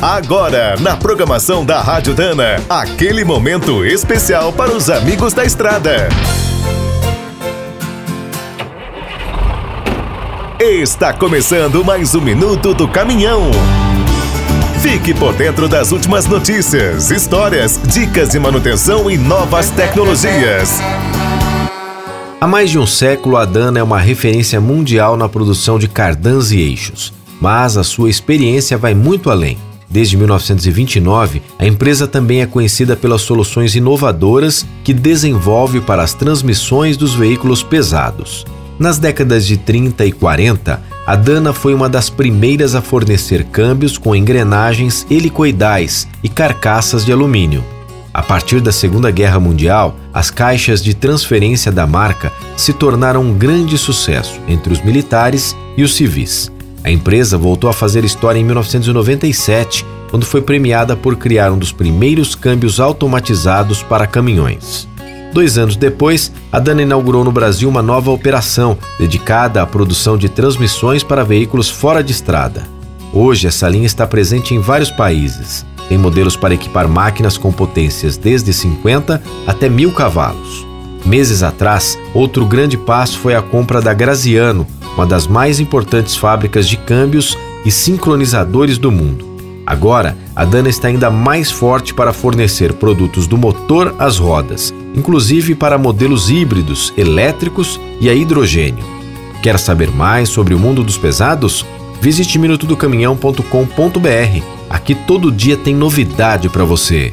Agora, na programação da Rádio Dana, aquele momento especial para os amigos da estrada. Está começando mais um minuto do caminhão. Fique por dentro das últimas notícias, histórias, dicas de manutenção e novas tecnologias. Há mais de um século, a Dana é uma referência mundial na produção de cardãs e eixos, mas a sua experiência vai muito além. Desde 1929, a empresa também é conhecida pelas soluções inovadoras que desenvolve para as transmissões dos veículos pesados. Nas décadas de 30 e 40, a Dana foi uma das primeiras a fornecer câmbios com engrenagens helicoidais e carcaças de alumínio. A partir da Segunda Guerra Mundial, as caixas de transferência da marca se tornaram um grande sucesso entre os militares e os civis. A empresa voltou a fazer história em 1997, quando foi premiada por criar um dos primeiros câmbios automatizados para caminhões. Dois anos depois, a Dana inaugurou no Brasil uma nova operação dedicada à produção de transmissões para veículos fora de estrada. Hoje, essa linha está presente em vários países. Tem modelos para equipar máquinas com potências desde 50 até 1000 cavalos. Meses atrás, outro grande passo foi a compra da Graziano, uma das mais importantes fábricas de câmbios e sincronizadores do mundo. Agora, a Dana está ainda mais forte para fornecer produtos do motor às rodas, inclusive para modelos híbridos, elétricos e a hidrogênio. Quer saber mais sobre o mundo dos pesados? Visite minutodocaminhão.com.br Aqui todo dia tem novidade para você.